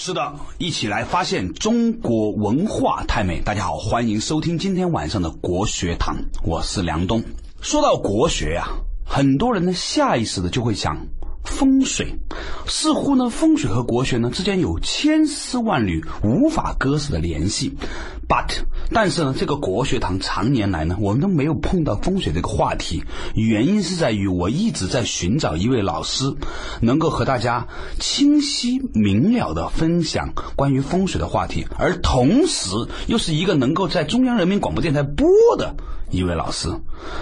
是的，一起来发现中国文化太美。大家好，欢迎收听今天晚上的国学堂，我是梁东。说到国学呀、很多人呢下意识的就会想风水，似乎呢风水和国学呢之间有千丝万缕、无法割舍的联系。But，但是呢，这个国学堂常年来呢，我们都没有碰到风水这个话题，原因是在于我一直在寻找一位老师，能够和大家清晰明了的分享关于风水的话题，而同时又是一个能够在中央人民广播电台播的一位老师。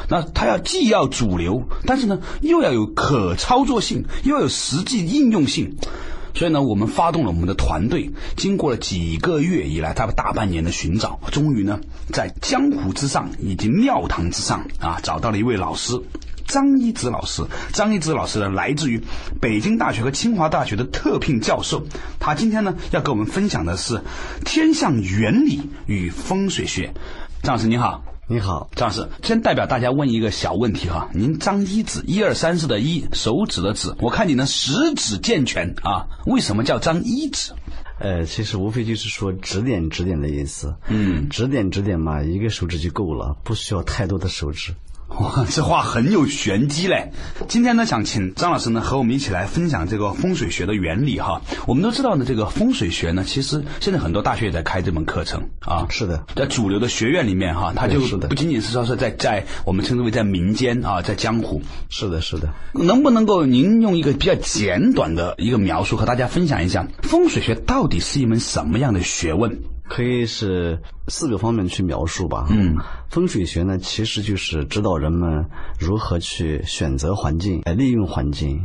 那他要既要主流，但是呢又要有可操作性，又要有实际应用性。所以呢，我们发动了我们的团队，经过了几个月以来，大概大半年的寻找，终于呢，在江湖之上以及庙堂之上啊，找到了一位老师。张一直老师，张一直老师呢，来自于北京大学和清华大学的特聘教授。他今天呢，要跟我们分享的是天象原理与风水学。张老师您好。你好，张老师，先代表大家问一个小问题哈，您张一指，一二三四的一，手指的指，我看你呢十指健全啊，为什么叫张一指？呃，其实无非就是说指点指点的意思。嗯，指点指点嘛，一个手指就够了，不需要太多的手指。哇，这话很有玄机嘞！今天呢，想请张老师呢和我们一起来分享这个风水学的原理哈。我们都知道呢，这个风水学呢，其实现在很多大学也在开这门课程啊。是的，在主流的学院里面哈，它就不仅仅是说是在在我们称之为在民间啊，在江湖，是的，是的。能不能够您用一个比较简短的一个描述和大家分享一下，风水学到底是一门什么样的学问？可以是四个方面去描述吧。嗯，风水学呢，其实就是指导人们如何去选择环境、呃利用环境、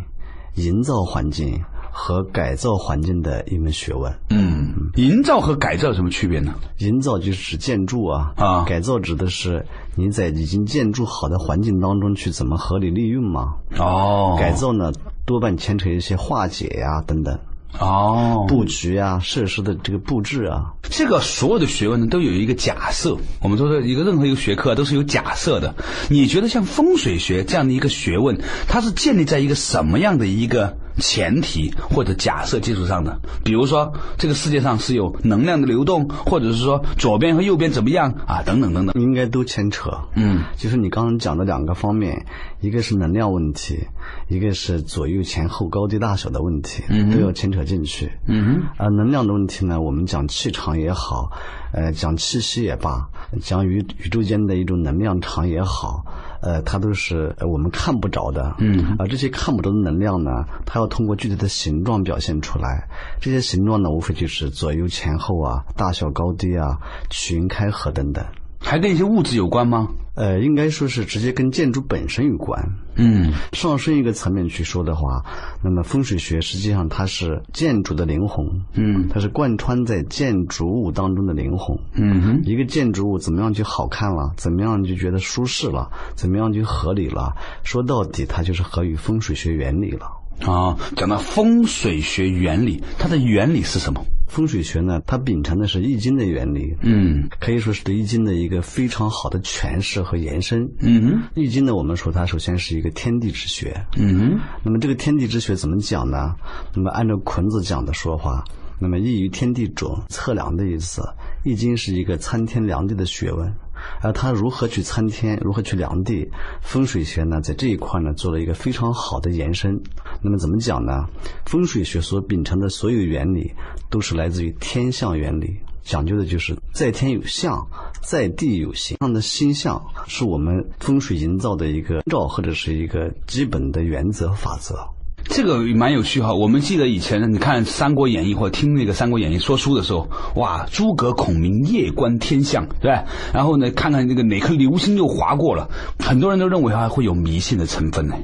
营造环境和改造环境的一门学问。嗯，营造和改造有什么区别呢？营造就是指建筑啊，啊改造指的是你在已经建筑好的环境当中去怎么合理利用嘛。哦改造呢，多半牵扯一些化解呀、等等，哦，布局啊、设施的这个布置啊。这个所有的学问呢，都有一个假设。我们说的一个任何一个学科都是有假设的。你觉得像风水学这样的一个学问，它是建立在一个什么样的一个前提或者假设基础上的？比如说，这个世界上是有能量的流动，或者是说左边和右边怎么样啊，等等等等。应该都牵扯，嗯，就是你刚刚讲的两个方面，一个是能量问题，一个是左右前后高低大小的问题，嗯都要牵扯进去。嗯哼，啊，能量的问题呢，我们讲气场也好，呃，讲气息也罢，讲宇宇宙间的一种能量场也好，呃，它都是呃我们看不着的。嗯而，这些看不着的能量呢，它要通过具体的形状表现出来。这些形状呢，无非就是左右前后啊、大小高低啊、曲云开合等等。还跟一些物质有关吗？呃，应该说是直接跟建筑本身有关。嗯上升一个层面去说的话，那么风水学实际上它是建筑的灵魂，嗯它是贯穿在建筑物当中的灵魂。嗯哼，一个建筑物怎么样就好看了，怎么样就觉得舒适了，怎么样就合理了，说到底它就是合于风水学原理了。啊，讲到风水学原理，它的原理是什么？风水学呢，它秉承的是易经的原理，嗯可以说是对易经的一个非常好的诠释和延伸。嗯哼，易经呢，我们说它首先是一个天地之学，嗯哼，那么这个天地之学怎么讲呢？那么按照孔子讲的说法，那么易于天地准，测量的意思。易经是一个参天量地的学问，而它如何去参天，如何去量地，风水学呢在这一块呢做了一个非常好的延伸。那么怎么讲呢？风水学所秉承的所有原理都是来自于天象原理。讲究的就是在天有象，在地有形。这样的星象是我们风水营造的一个照或者是一个基本的原则法则。这个蛮有趣哈。我们记得以前呢你看《三国演义》或听那个《三国演义》说书的时候，哇，诸葛孔明夜观天象，对吧？然后呢，看看那个哪颗流星又划过了，很多人都认为还会有迷信的成分呢。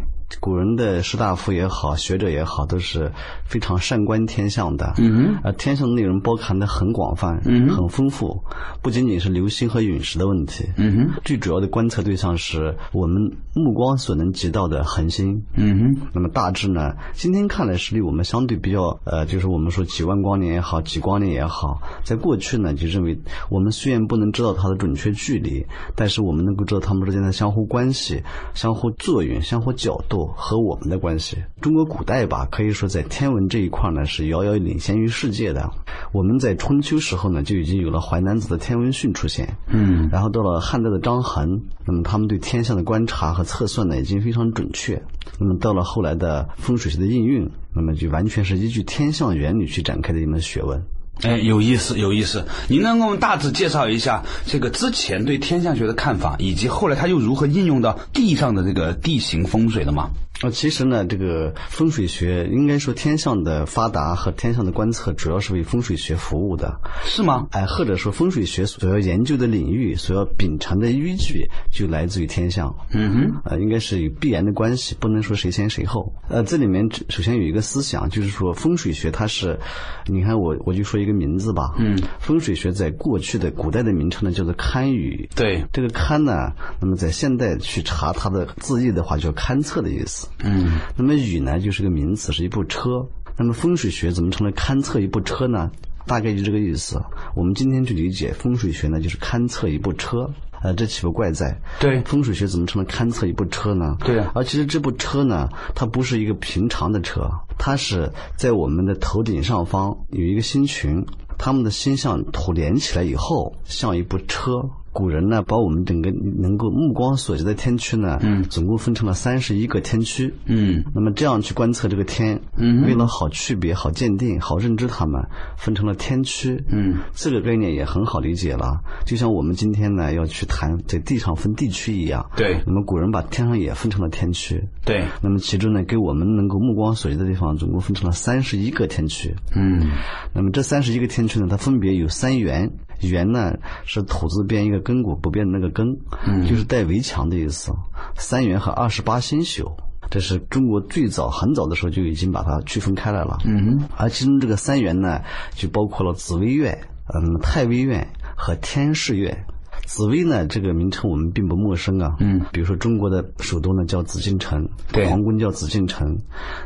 古人的士大夫也好，学者也好，都是非常善观天象的。嗯哼，呃，天象的内容包含的很广泛，嗯很丰富，不仅仅是流星和陨石的问题。嗯哼，最主要的观测对象是我们目光所能及到的恒星。嗯哼，那么大致呢，今天看来是离我们相对比较，呃，就是我们说几万光年也好，几光年也好，在过去呢，就认为我们虽然不能知道它的准确距离，但是我们能够知道它们之间的相互关系、相互作用、相互角度。度和我们的关系。中国古代吧，可以说在天文这一块呢是遥遥领先于世界的。我们在春秋时候呢就已经有了《淮南子》的天文训出现，嗯，然后到了汉代的张衡，那么他们对天象的观察和测算呢已经非常准确。那么到了后来的风水学的应用，那么就完全是依据天象原理去展开的一门学问。哎，有意思，有意思。您能给我们大致介绍一下这个之前对天象学的看法，以及后来他又如何应用到地上的这个地形风水的吗？啊，其实呢，这个风水学应该说天象的发达和天象的观测，主要是为风水学服务的，是吗？哎，或者说风水学所要研究的领域，所要秉承的依据，就来自于天象。嗯哼，呃，应该是有必然的关系，不能说谁先谁后。呃，这里面首先有一个思想，就是说风水学它是，你看我我就说一个名字吧，嗯，风水学在过去的古代的名称呢叫做堪舆，对，这个堪呢，那么在现代去查它的字义的话，叫勘测的意思。嗯，那么雨呢，就是个名词，是一部车。那么风水学怎么成了勘测一部车呢？大概就这个意思。我们今天去理解风水学呢，就是勘测一部车。呃，这岂不怪哉？对风水学怎么成了勘测一部车呢？对啊而其实这部车呢，它不是一个平常的车，它是在我们的头顶上方有一个星群，它们的星象图连起来以后，像一部车。古人呢，把我们整个能够目光所及的天区呢，嗯总共分成了三十一个天区。嗯那么这样去观测这个天，嗯为了好区别、好鉴定、好认知它们，分成了天区。嗯，这个概念也很好理解了，就像我们今天呢要去谈在地上分地区一样。对那么古人把天上也分成了天区。对，那么其中呢，给我们能够目光所及的地方，总共分成了三十一个天区。嗯那么这三十一个天区呢，它分别有三元，元呢是土字边一个根骨不变的那个根，嗯就是带围墙的意思。三元和二十八星宿，这是中国最早很早的时候就已经把它区分开来了。嗯哼，而其中这个三元呢，就包括了紫微院、嗯太微院和天士院。紫薇呢，这个名称我们并不陌生啊。嗯，比如说中国的首都呢叫紫禁城，对皇宫叫紫禁城。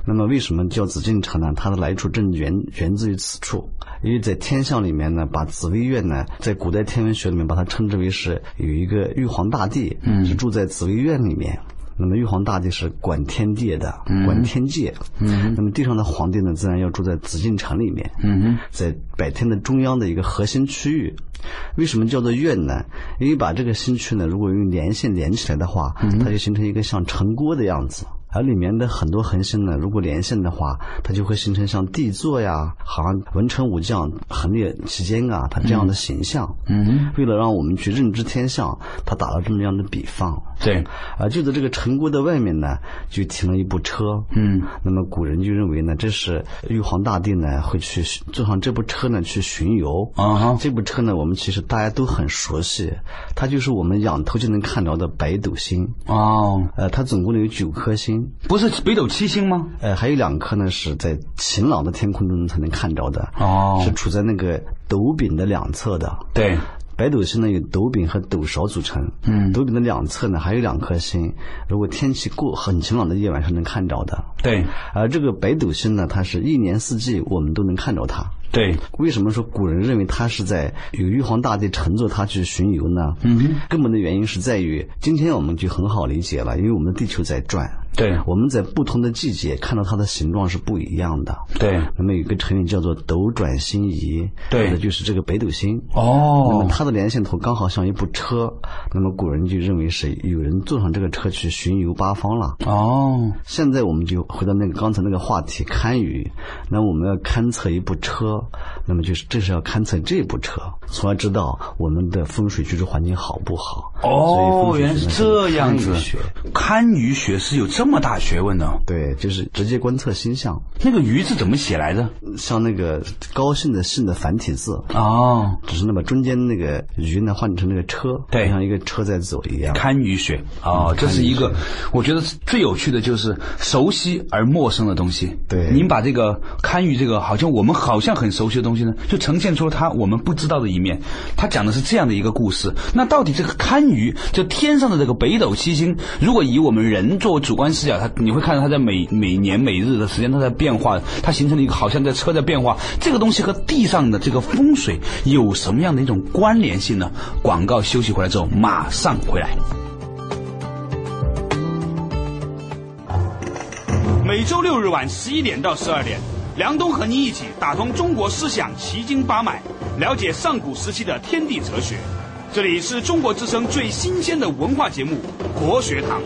那么为什么叫紫禁城呢？它的来处正源源自于此处，因为在天象里面呢，把紫薇院呢，在古代天文学里面把它称之为是有一个玉皇大帝，嗯是住在紫薇院里面。那么玉皇大帝是管天界的，管天界。嗯那么地上的皇帝呢，自然要住在紫禁城里面。在百天的中央的一个核心区域。为什么叫做院呢？因为把这个新区呢，如果用连线连起来的话，它就形成一个像城郭的样子。而里面的很多恒星呢，如果连线的话，它就会形成像帝座呀，好像文臣武将横列其间啊，它这样的形象。嗯哼，为了让我们去认知天象，他打了这么样的比方。对，啊就在这个城郭的外面呢，就停了一部车。嗯那么古人就认为呢，这是玉皇大帝呢会去坐上这部车呢去巡游。啊哈，这部车呢，我们其实大家都很熟悉，它就是我们仰头就能看着的北斗星。哦，呃，它总共呢有九颗星，不是北斗七星吗？呃，还有两颗呢是在晴朗的天空中才能看着的，哦是处在那个斗柄的两侧的。对，北斗星呢由斗柄和斗勺组成，嗯斗柄的两侧呢还有两颗星，如果天气过很晴朗的夜晚是能看着的。对，而这个北斗星呢，它是一年四季我们都能看着它。对，为什么说古人认为它是在有玉皇大帝乘坐它去巡游呢？嗯哼，根本的原因是在于，今天我们就很好理解了，因为我们的地球在转，对，我们在不同的季节看到它的形状是不一样的。对，那么有一个成语叫做斗转星移，对那就是这个北斗星。哦那么哦，它的连线图刚好像一部车，那么古人就认为是有人坐上这个车去巡游八方了。哦，现在我们就回到那个刚才那个话题堪舆，那我们要勘测一部车，那么就是这是要勘测这部车，从而知道我们的风水居住环境好不好。哦，原来是这样子堪舆学。堪舆学是有这么大学问呢。对，就是直接观测星象，那个“鱼”字怎么写来着？像那个高兴的“兴”的繁体字，哦，只是那么中间那个“鱼”呢换成那个车，对像一个车在走一样。堪舆学哦，这是一个我觉得最有趣的就是熟悉而陌生的东西。对您把这个堪舆这个好像我们好像很熟悉的东西呢，就呈现出了它我们不知道的一面。它讲的是这样的一个故事。那到底这个堪舆，就天上的这个北斗七星，如果以我们人作为主观视角，它你会看到它在每每年每日的时间它在变化，它形成了一个好像在车在变化。这个东西和地上的这个风水有什么样的一种关联性呢？广告休息回来之后马上回来。每周六日晚十一点到十二点，梁冬和您一起打通中国思想奇经八脉，了解上古时期的天地哲学。这里是中国之声最新鲜的文化节目《国学堂》。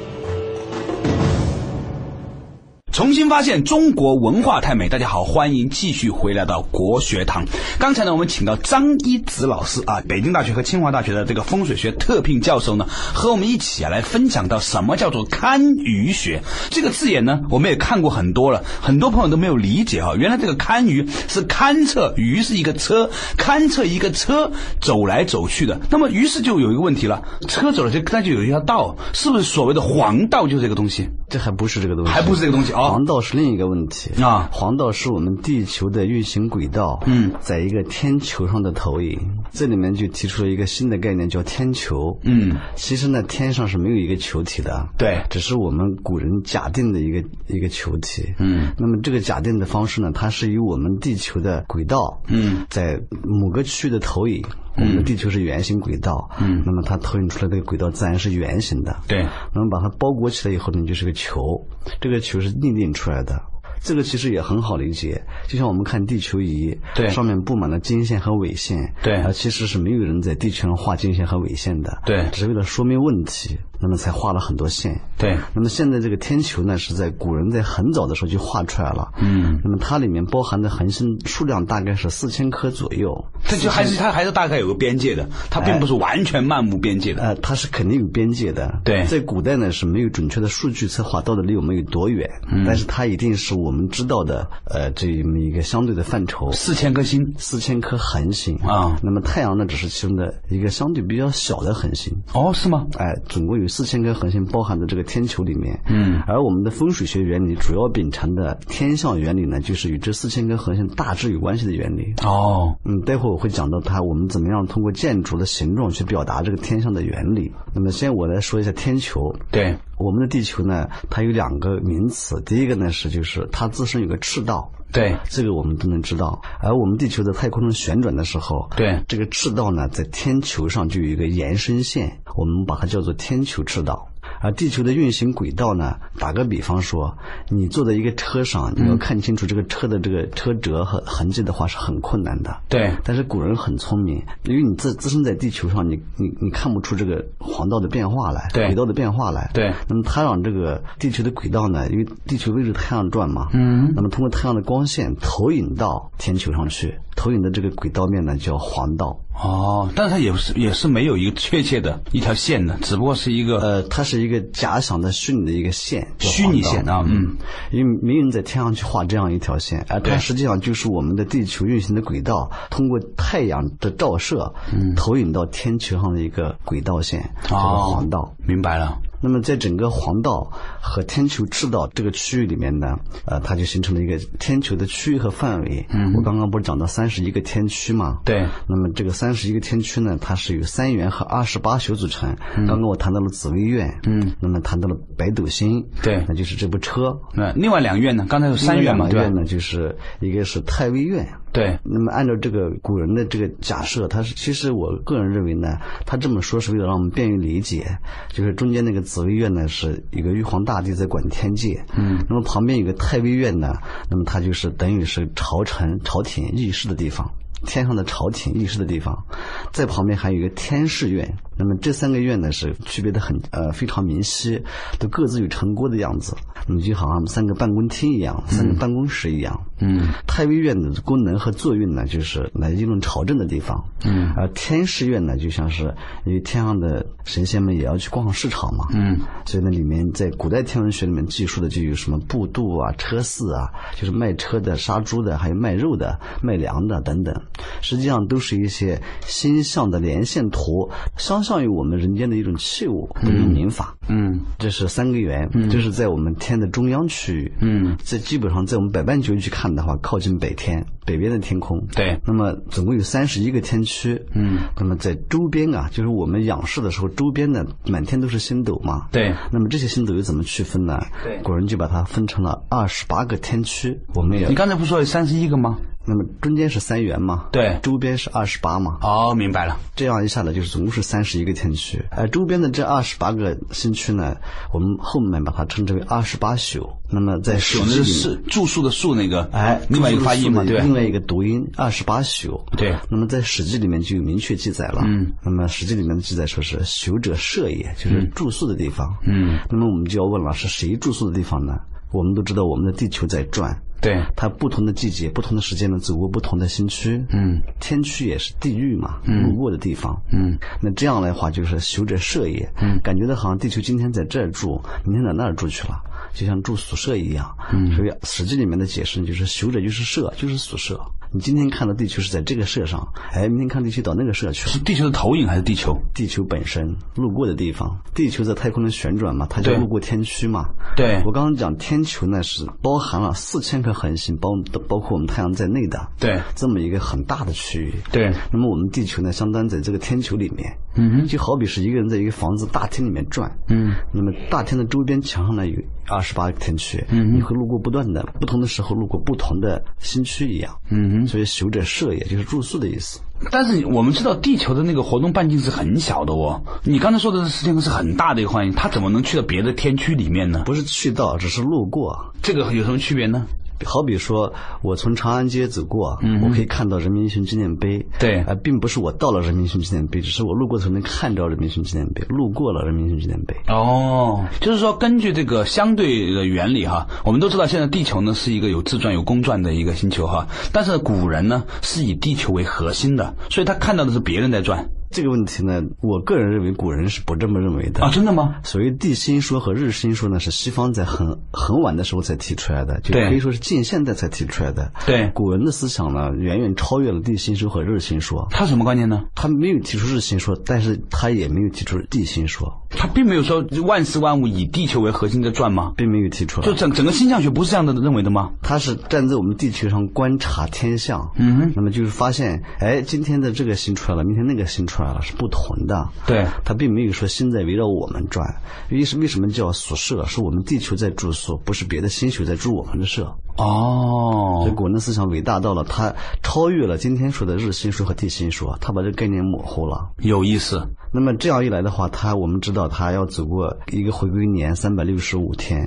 重新发现中国文化太美，大家好，欢迎继续回来到国学堂。刚才呢，我们请到张一子老师啊，北京大学和清华大学的这个风水学特聘教授呢，和我们一起啊来分享到什么叫做堪舆学这个字眼呢？我们也看过很多了，很多朋友都没有理解啊，原来这个堪舆是勘测，舆是一个车，勘测一个车走来走去的。那么于是就有一个问题了，车走了就那就有一条道，是不是所谓的黄道就是这个东西？这还不是这个东西，还不是这个东西啊。黄道是另一个问题。啊，黄道是我们地球的运行轨道，嗯，在一个天球上的投影，这里面就提出了一个新的概念，叫天球。嗯，其实呢，天上是没有一个球体的，对，只是我们古人假定的一个一个球体。嗯，那么这个假定的方式呢，它是以我们地球的轨道，嗯，在某个区域的投影。我们的地球是圆形轨道，嗯，那么它投影出来这个轨道自然是圆形的，对。那么把它包裹起来以后呢，就是个球，这个球是逆定出来的。这个其实也很好理解，就像我们看地球仪，对，上面布满了经线和纬线，对，而其实是没有人在地球上画经线和纬线的，对，只是为了说明问题，那么才画了很多线，对。那么现在这个天球呢，是在古人在很早的时候就画出来了，嗯，那么它里面包含的恒星数量大概是四千颗左右，这就还是它还是大概有个边界的，它并不是完全漫无边界的，呃，它是肯定有边界的，对，在古代呢是没有准确的数据测划到底离我们有多远，嗯，但是它一定是我们知道的。呃，这么一个相对的范畴，四千颗星，四千颗恒星啊。那么太阳呢，只是其中的一个相对比较小的恒星。哦，是吗？哎，总共有四千颗恒星包含在这个天球里面。嗯。而我们的风水学原理主要秉承的天象原理呢，就是与这四千颗恒星大致有关系的原理。哦。嗯，待会我会讲到它，我们怎么样通过建筑的形状去表达这个天象的原理。那么先我来说一下天球。对。我们的地球呢，它有两个名词。第一个呢是，就是它自身有个赤道，对，这个我们都能知道。而我们地球在太空中旋转的时候，对，这个赤道呢，在天球上就有一个延伸线，我们把它叫做天球赤道。而地球的运行轨道呢？打个比方说，你坐在一个车上，你要看清楚这个车的这个车辙和痕迹的话，是很困难的。对。但是古人很聪明，因为你自自身在地球上，你你你看不出这个黄道的变化来，对，轨道的变化来。对。那么他让这个地球的轨道呢，因为地球围着太阳转嘛，嗯。那么通过太阳的光线投影到天球上去，投影的这个轨道面呢叫黄道。哦，但是它也是也是没有一个确切的一条线的，只不过是一个呃，它是一个假想的虚拟的一个线，虚拟线啊，嗯，因为没人在天上去画这样一条线，而它实际上就是我们的地球运行的轨道，通过太阳的照射，嗯，投影到天球上的一个轨道线，叫哦，黄道，明白了。那么在整个黄道和天球赤道这个区域里面呢，呃，它就形成了一个天球的区域和范围。嗯，我刚刚不是讲到三十一个天区嘛？对。那么这个三十一个天区呢，它是由三元和二十八宿组成。嗯。刚刚我谈到了紫微院。嗯。那么谈到了北斗星。对。那就是这部车。那另外两院呢？刚才有三院嘛？对。院呢，就是一个是太微院。对。那么按照这个古人的这个假设，他是其实我个人认为呢，他这么说是为了让我们便于理解，就是中间那个紫微院呢是。一个玉皇大帝在管天界，嗯，那么旁边有个太微院呢，那么它就是等于是朝臣、朝廷议事的地方，天上的朝廷议事的地方，在旁边还有一个天士院。那么这三个院呢是区别的很呃非常明晰，都各自有城郭的样子，你就好像三个办公厅一样，三个办公室一样。嗯，太微院的功能和作用呢，就是来议论朝政的地方。嗯，而天师院呢，就像是因为天上的神仙们也要去逛市场嘛。嗯，所以呢，里面在古代天文学里面记述的就有什么布度啊、车肆啊，就是卖车的、杀猪的，还有卖肉的、卖粮的等等，实际上都是一些星象的连线图，相像于我们人间的一种器物的命名法。嗯，这是三个圆，这是在我们天的中央区域。嗯，这基本上在我们北半球去看的话，靠近北天北边的天空。对，那么总共有三十一个天区。嗯，那么在周边啊，就是我们仰视的时候，周边的满天都是星斗嘛。对，那么这些星斗又怎么区分呢？对，古人就把它分成了二十八个天区。我们也你刚才不是说有三十一个吗？那么中间是三元嘛，对周边是二十八嘛，哦，明白了。这样一下来就是总共是三十一个天区，而周边的这二十八个新区呢，我们后面把它称之为二十八宿。那么在史宿记里是住宿的宿那个，哎，另外一个发音嘛，对吧另外一个读音二十八宿。对那么在《史记》里面就有明确记载了。嗯。那么《史记》里面的记载说是宿者舍也，就是住宿的地方。嗯。那么我们就要问了，是谁住宿的地方呢？我们都知道我们的地球在转，对它不同的季节、不同的时间呢，走过不同的新区。嗯，天区也是地域嘛，路过的地方。嗯，那这样的话就是修者舍也。嗯，感觉到好像地球今天在这儿住，明天在那儿住去了，就像住宿舍一样。嗯，所以《史记》里面的解释就是修者就是舍，就是宿舍。你今天看到地球是在这个社上，哎，明天看地球到那个社去了。是地球的投影还是地球？地球本身路过的地方，地球在太空中旋转嘛，它就路过天区嘛。对我刚刚讲天球呢是包含了四千颗恒星，包包括我们太阳在内的，对这么一个很大的区域。对，那么我们地球呢，相当于在这个天球里面，嗯哼，就好比是一个人在一个房子大厅里面转，嗯，那么大厅的周边墙上呢有二十八个天区，嗯，你会路过不断的不同的时候路过不同的新区一样，嗯哼。所以宿者舍也就是住宿的意思。但是我们知道地球的那个活动半径是很小的哦，你刚才说的这时间是很大的一个环境，它怎么能去到别的天区里面呢？不是去到，只是路过。这个有什么区别呢？好比说，我从长安街走过，我可以看到人民英雄纪念碑。嗯对呃，并不是我到了人民英雄纪念碑，只是我路过的时候能看到人民英雄纪念碑，路过了人民英雄纪念碑。哦，就是说根据这个相对的原理哈，我们都知道现在地球呢是一个有自转有公转的一个星球哈，但是古人呢是以地球为核心的，所以他看到的是别人在转这个问题呢，我个人认为古人是不这么认为的啊，真的吗？所谓地心说和日心说呢，是西方在很很晚的时候才提出来的，就可以说是近现代才提出来的。对古人的思想呢，远远超越了地心说和日心说。他什么观念呢？他没有提出日心说，但是他也没有提出地心说，他并没有说万事万物以地球为核心在转吗？并没有提出来。就整整个星象学不是这样的认为的吗？他是站在我们地球上观察天象，嗯哼，那么就是发现，哎，今天的这个星出来了，明天那个星出来了，是不同的。对他并没有说星在围绕我们转，因为是为什么叫宿舍？是我们地球在住宿，不是别的星球在住我们的舍。所以哦，古人的思想伟大到了，他超越了今天说的日心说和地心说，他把这个概念模糊了。有意思。那么这样一来的话，他我们知道他要走过一个回归年三百六十五天，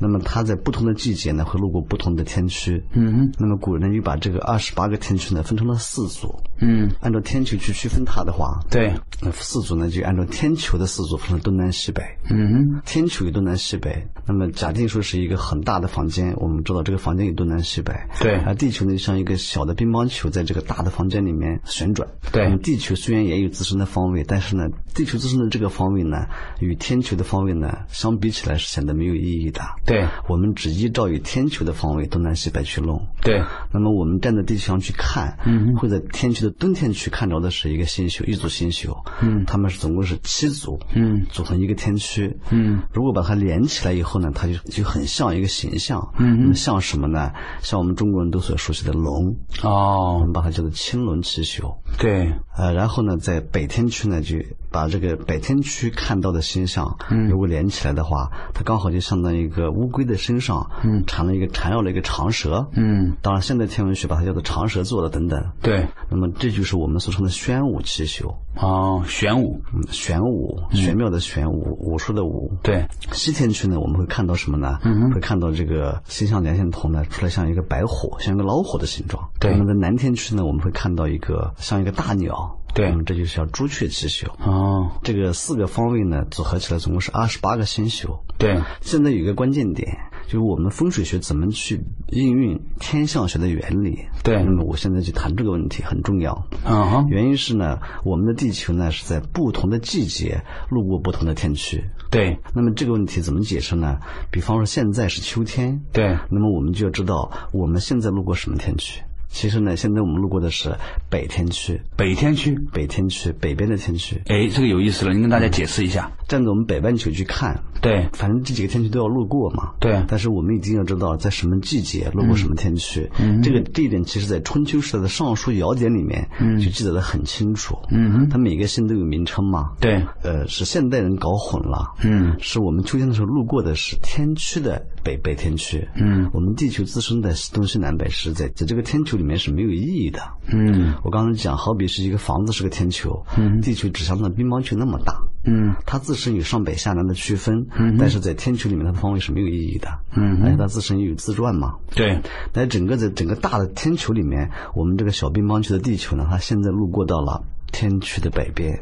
那么他在不同的季节呢会路过不同的天区。嗯哼，那么古人呢又把这个二十八个天区呢分成了四组。嗯，按照天球去区分它的话，对，那四组呢就按照天球的四组分成东南西北。嗯哼，天球有东南西北，那么假定说是一个很大的房间，我们知道这个房间有东南西北。对。而地球呢就像一个小的乒乓球，在这个大的房间里面旋转。对。地球虽然也有自身的方位，但是呢，地球自身的这个方位呢，与天球的方位呢相比起来是显得没有意义的。对，我们只依照与天球的方位东南西北去弄。对，那么我们站在地球上去看，嗯会在天区的冬天区看着的是一个星宿，一组星宿，嗯。他们是总共是七组，嗯。组成一个天区，嗯，如果把它连起来以后呢，它就就很像一个形象，嗯那么像什么呢？像我们中国人都所熟悉的龙哦，我哦，们把它叫做青龙七宿。对，呃，然后呢，在北天区呢，就把这个北天区看到的星象，嗯如果连起来的话，它刚好就相当于一个乌龟的身上，嗯缠了一个缠绕了一个长蛇，嗯，当然现代天文学把它叫做长蛇座的等等。对，那么这就是我们俗称的玄武七宿，哦，玄武，嗯，玄武，玄妙的玄武，武术的武。对，西天区呢，我们会看到什么呢？嗯会看到这个星象连线图呢，出来像一个白虎，像一个老虎的形状。对那么在南天区呢，我们会看到一个像一个大鸟。对那么这就是叫朱雀七宿。哦，这个四个方位呢，组合起来总共是二十八个星宿。对，现在有一个关键点，就是我们风水学怎么去应用天象学的原理。对那么我现在就谈这个问题很重要。嗯哼，原因是呢，我们的地球呢是在不同的季节路过不同的天区。对，那么这个问题怎么解释呢？比方说现在是秋天，对，那么我们就要知道我们现在路过什么天区。其实呢，现在我们路过的是北天区，北天区，北天区北边的天区。哎，这个有意思了，您跟大家解释一下。站在我们北半球去看，对，反正这几个天区都要路过嘛。对但是我们一定要知道在什么季节路过什么天区。嗯这个这一点其实在春秋时代的《尚书尧典》里面就记载的很清楚。嗯哼，它每个星都有名称嘛。对，呃，是现代人搞混了。嗯，是我们秋天的时候路过的是天区的北北天区。嗯，我们地球自身的东西南北是在在这个天球里面是没有意义的。嗯。我刚才讲，好比是一个房子是个天球，嗯，地球只像那乒乓球那么大，嗯。它自身有上北下南的区分，嗯，但是在天球里面它的方位是没有意义的，嗯而且它自身又有自转嘛，对，那整个在整个大的天球里面，我们这个小乒乓球的地球呢，它现在路过到了天区的北边，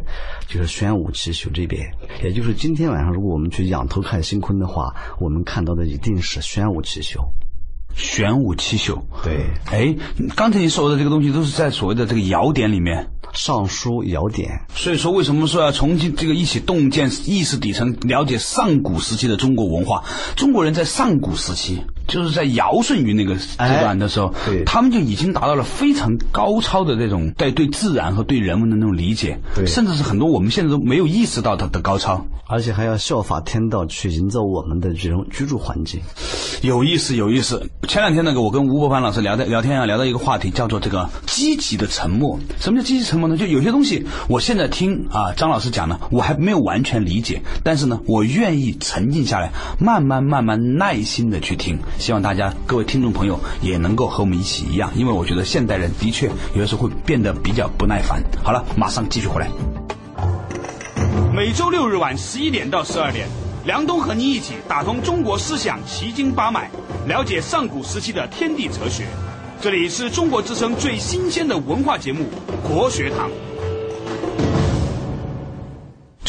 就是玄武七宿这边。也就是今天晚上，如果我们去仰头看星空的话，我们看到的一定是玄武七宿。玄武七宿。对，哎，刚才你说的这个东西都是在所谓的这个尧典里面。尚书尧典。所以说，为什么说要重新这个一起洞见意识底层，了解上古时期的中国文化？中国人在上古时期，就是在尧舜禹那个阶段的时候，对他们就已经达到了非常高超的这种对对自然和对人文的那种理解，对甚至是很多我们现在都没有意识到它的高超。而且还要效法天道去营造我们的这种居住环境。有意思，有意思。前两天那个，我跟吴伯凡老师聊的聊天啊，聊到一个话题，叫做这个积极的沉默。什么叫积极沉默呢？就有些东西，我现在听啊张老师讲呢，我还没有完全理解，但是呢，我愿意沉静下来，慢慢慢慢耐心的去听。希望大家各位听众朋友也能够和我们一起一样，因为我觉得现代人的确有的时候会变得比较不耐烦。好了，马上继续回来。每周六日晚十一点到十二点，梁冬和您一起打通中国思想奇经八脉，了解上古时期的天地哲学。这里是中国之声最新鲜的文化节目《国学堂》。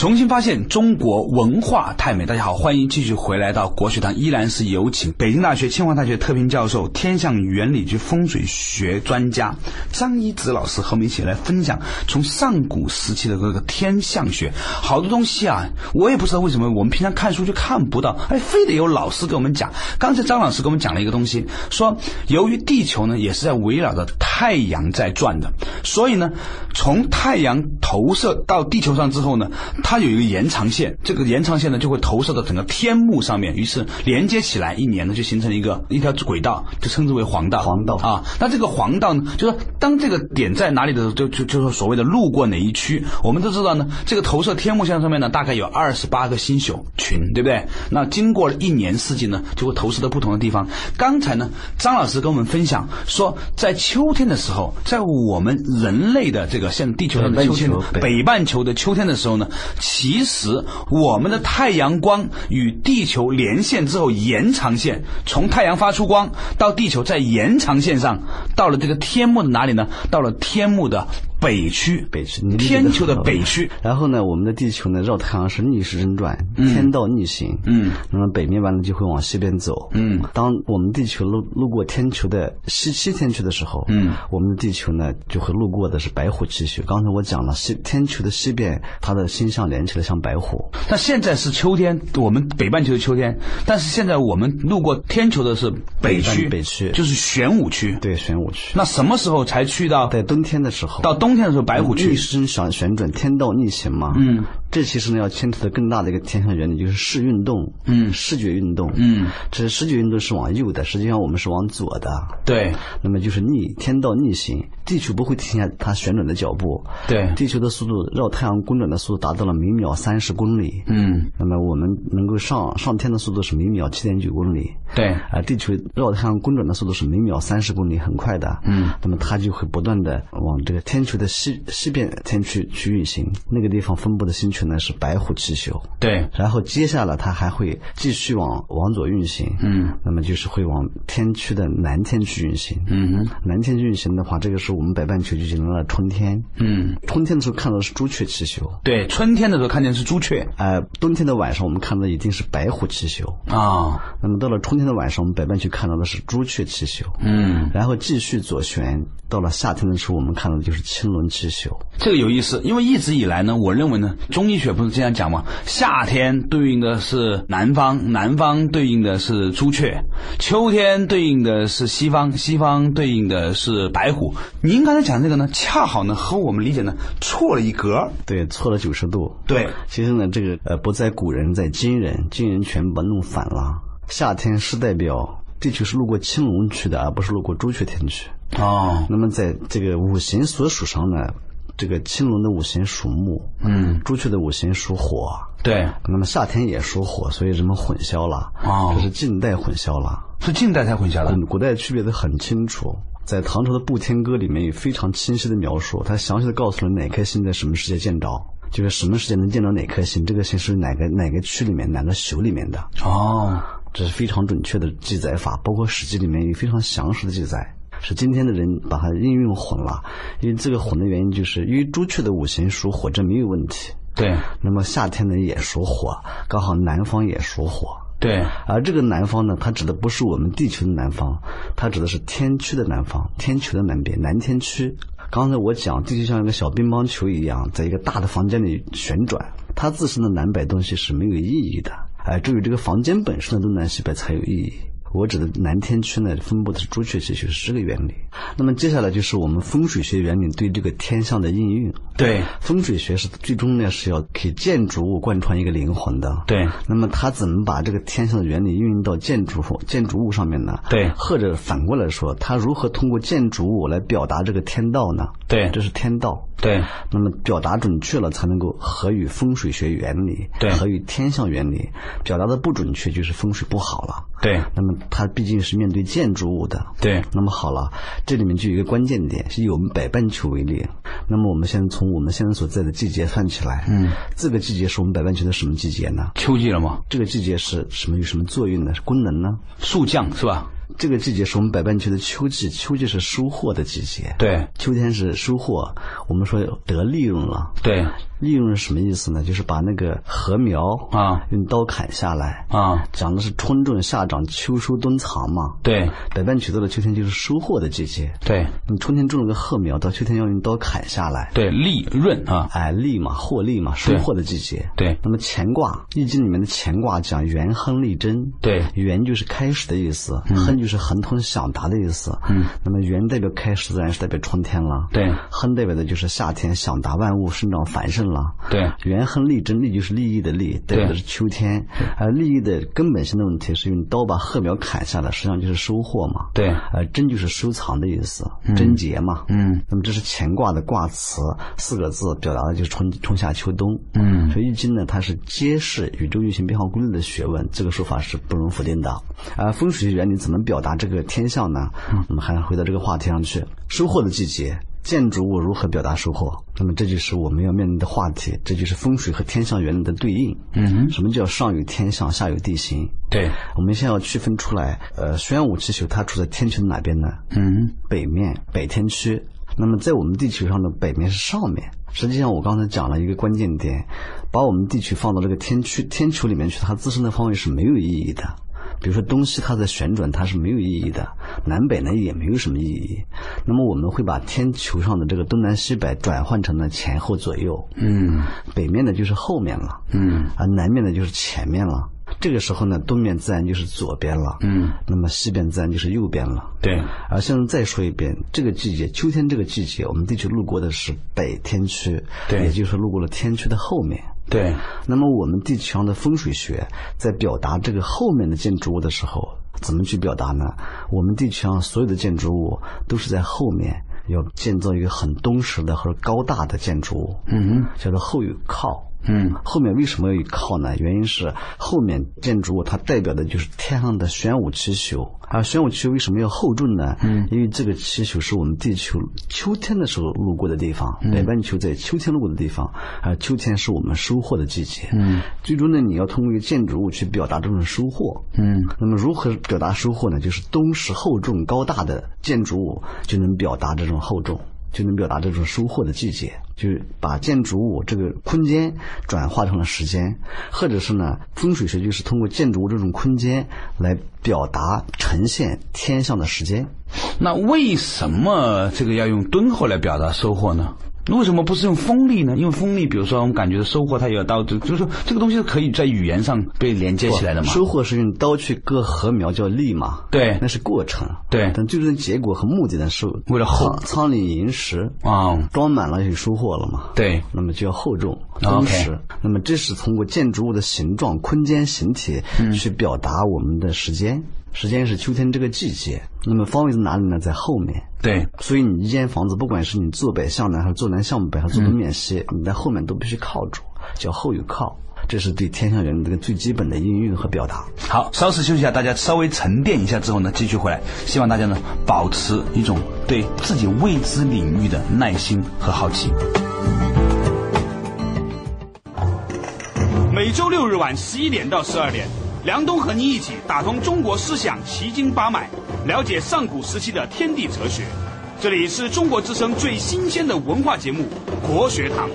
重新发现中国文化太美。大家好，欢迎继续回来到国学堂，依然是有请北京大学、清华大学特聘教授、天象原理及风水学专家张一直老师和我们一起来分享从上古时期的这个天象学。好多东西啊，我也不知道为什么我们平常看书就看不到，哎，非得有老师给我们讲。刚才张老师给我们讲了一个东西，说由于地球呢也是在围绕着太阳在转的，所以呢，从太阳投射到地球上之后呢，它有一个延长线，这个延长线呢就会投射到整个天幕上面，于是连接起来，一年呢就形成了一个一条轨道，就称之为黄道。黄道啊，那这个黄道呢，就是当这个点在哪里的时候，就就就是所谓的路过哪一区，我们都知道呢，这个投射天幕线上面呢，大概有二十八个星宿群，对不对？那经过了一年四季呢，就会投射到不同的地方。刚才呢，张老师跟我们分享说，在秋天的时候，在我们人类的这个像地球上的秋天北半球的秋天的时候呢，其实我们的太阳光与地球连线之后，延长线从太阳发出光到地球，在延长线上到了这个天幕的哪里呢？到了天幕的北区，北区天球的北区。然后呢，我们的地球呢绕太阳是逆时针转，天道逆行。嗯，那么北面完了就会往西边走。嗯，当我们地球路路过天球的西西天区的时候，嗯，我们的地球呢就会路过的是白虎气宿。刚才我讲了，西天球的西边，它的星象连起来像白虎。那现在是秋天，我们北半球的秋天，但是现在我们路过天球的是北区，北区就是玄武区。对，玄武区。那什么时候才去到？在冬天的时候，到冬天的时候，白虎去逆。时针旋旋转，天道逆行嘛。嗯，这其实呢要牵扯到更大的一个天象原理，就是视运动。嗯视觉运动。嗯，这视觉运动是往右的，实际上我们是往左的。对那么就是逆天道逆行，地球不会停下它旋转的脚步。对，地球的速度绕太阳公转的速度达到了每秒三十公里。嗯，那么我们能够上上天的速度是每秒七点九公里。对，啊，地球绕太阳公转的速度是每秒三十公里，很快的。嗯，那么它就会不断的往这个天球的西西边天区去运行。那个地方分布的星群呢是白虎气宿。对，然后接下来它还会继续往往左运行。嗯，那么就是会往天区的南天区运行。嗯哼，南天区运行的话，这个时候我们北半球就进入了春天。嗯，春天的时候看到的是朱雀气宿。对，春天的时候看见是朱雀呃，冬天的晚上我们看到的一定是白虎气宿。啊，那么到了春天的晚上，我们北半球看到的是朱雀气宿。嗯，然后继续左旋，到了夏天的时候，我们看到的就是青龙气宿。这个有意思，因为一直以来呢，我认为呢，中医学不是这样讲吗？夏天对应的是南方，南方对应的是朱雀，秋天对应的是西方，西方对应的是白虎。您刚才讲这个呢，恰好呢和我们理解呢错了一格。对，错了九十度。对，其实呢，这个呃不在古人，在今人，今人全把弄反了。夏天是代表地球是路过青龙区的，而不是路过朱雀天区。哦，那么在这个五行所属上呢，这个青龙的五行属木，嗯，朱雀的五行属火，对，那么夏天也属火，所以人们混淆了，哦这是近代混淆了。是近代才混淆的。古古代区别的很清楚，在唐朝的《步天歌》里面有非常清晰的描述，它详细的告诉了哪颗星在什么时间见着，就是什么时间能见着哪颗星，这个星是哪个哪个区里面哪个宿里面的，哦，这是非常准确的记载法，包括《史记》里面有非常详实的记载。是今天的人把它应用混了，因为这个混的原因就是因为朱雀的五行属火，这没有问题。对那么夏天呢也属火，刚好南方也属火，对，而这个南方呢，它指的不是我们地球的南方，它指的是天区的南方，天球的南边，南天区。刚才我讲，地球像一个小乒乓球一样，在一个大的房间里旋转，它自身的南北东西是没有意义的，哎，只有这个房间本身的东南西北才有意义。我指的南天区呢，分布的是朱雀气球，是这个原理。那么接下来就是我们风水学原理对这个天象的应用。对风水学是最终呢是要给建筑物贯穿一个灵魂的。对那么它怎么把这个天象的原理运用到建筑建筑物上面呢？对或者反过来说，它如何通过建筑物来表达这个天道呢？对这是天道。对那么表达准确了，才能够合于风水学原理，对合于天象原理。表达的不准确，就是风水不好了。对那么它毕竟是面对建筑物的，对那么好了，这里面就有一个关键点，是以我们北半球为例。那么我们现在从我们现在所在的季节算起来，嗯，这个季节是我们北半球的什么季节呢？秋季了吗？这个季节是什么？有什么作用呢？是功能呢？速降是吧？这个季节是我们北半球的秋季，秋季是收获的季节。对秋天是收获，我们说得利润了。对利润是什么意思呢？就是把那个禾苗啊用刀砍下来，啊，讲的是春种夏长秋收冬藏嘛。对北半球到了秋天就是收获的季节。对你春天种了个禾苗，到秋天要用刀砍下来，对，利润啊，哎，利嘛，获利嘛，收获的季节。对那么乾卦，《易经》里面的乾卦讲元亨利贞，对元就是开始的意思，亨就是亨通享达的意思。嗯，那么元代表开始，自然是代表春天了。对亨代表的就是夏天，享达万物生长繁盛了。对元亨利贞，利就是利益的利，代表的是秋天。而利益的根本性的问题是用刀把禾苗砍下来，实际上就是收获嘛。对呃，贞就是收藏的意思，贞洁嘛。嗯那么这是乾卦的卦辞，四个字表达的就是春春夏秋冬。嗯所以易经呢，它是揭示宇宙运行变化规律的学问，这个说法是不容否定的。啊、风水学原理怎么表达这个天象呢？我们还是回到这个话题上去。收获的季节，建筑物如何表达收获？那么这就是我们要面临的话题，这就是风水和天象原理的对应。嗯哼什么叫上有天象，下有地形？对我们先要区分出来，呃，玄武气球它处在天球的哪边呢？嗯北面北天区。那么在我们地球上的北面是上面。实际上，我刚才讲了一个关键点，把我们地球放到这个天区天球里面去，它自身的方位是没有意义的。比如说东西它在旋转，它是没有意义的；南北呢也没有什么意义。那么我们会把天球上的这个东南西北转换成了前后左右，嗯。北面呢就是后面了，嗯。而南面呢就是前面了。这个时候呢，东面自然就是左边了，嗯，那么西边自然就是右边了。对。而现在再说一遍，这个季节，秋天这个季节，我们地球路过的是北天区，对。也就是路过了天区的后面。对那么我们地球上的风水学在表达这个后面的建筑物的时候，怎么去表达呢？我们地球上所有的建筑物都是在后面要建造一个很敦实的或者高大的建筑物，嗯哼叫做后有靠。嗯后面为什么要有靠呢？原因是后面建筑物它代表的就是天上的玄武七宿，而玄武气球为什么要厚重呢？嗯，因为这个七宿是我们地球秋天的时候路过的地方，北半球在秋天路过的地方，而秋天是我们收获的季节。嗯，最终呢，你要通过一个建筑物去表达这种收获。嗯那么如何表达收获呢？就是敦实厚重高大的建筑物就能表达这种厚重，就能表达这种收获的季节，就是把建筑物这个空间转化成了时间，或者是呢，风水学就是通过建筑物这种空间来表达呈现天象的时间。那为什么这个要用敦厚来表达收获呢？为什么不是用锋利呢？因为锋利，比如说我们感觉的收获，它也有刀，就就是说这个东西是可以在语言上被连接起来的嘛。收获是用刀去割禾苗叫利嘛，对那是过程。对但最终的结果和目的呢是为了厚仓仓里银石啊、装满了就收获了嘛。对那么就要厚重、啊敦实。那么这是通过建筑物的形状、空间形体去表达我们的时间。时间是秋天这个季节。那么方位在哪里呢？在后面。对，所以你一间房子，不管是你坐北向南，还是坐南向北，还是坐东面西，你在后面都必须靠住，叫后有靠。这是对天象原理这个最基本的应用和表达。好，稍事休息一下，大家稍微沉淀一下之后呢，继续回来。希望大家呢保持一种对自己未知领域的耐心和好奇。每周六日晚十一点到十二点，梁冬和您一起打通中国思想奇经八脉，了解上古时期的天地哲学。这里是中国之声最新鲜的文化节目《国学堂》。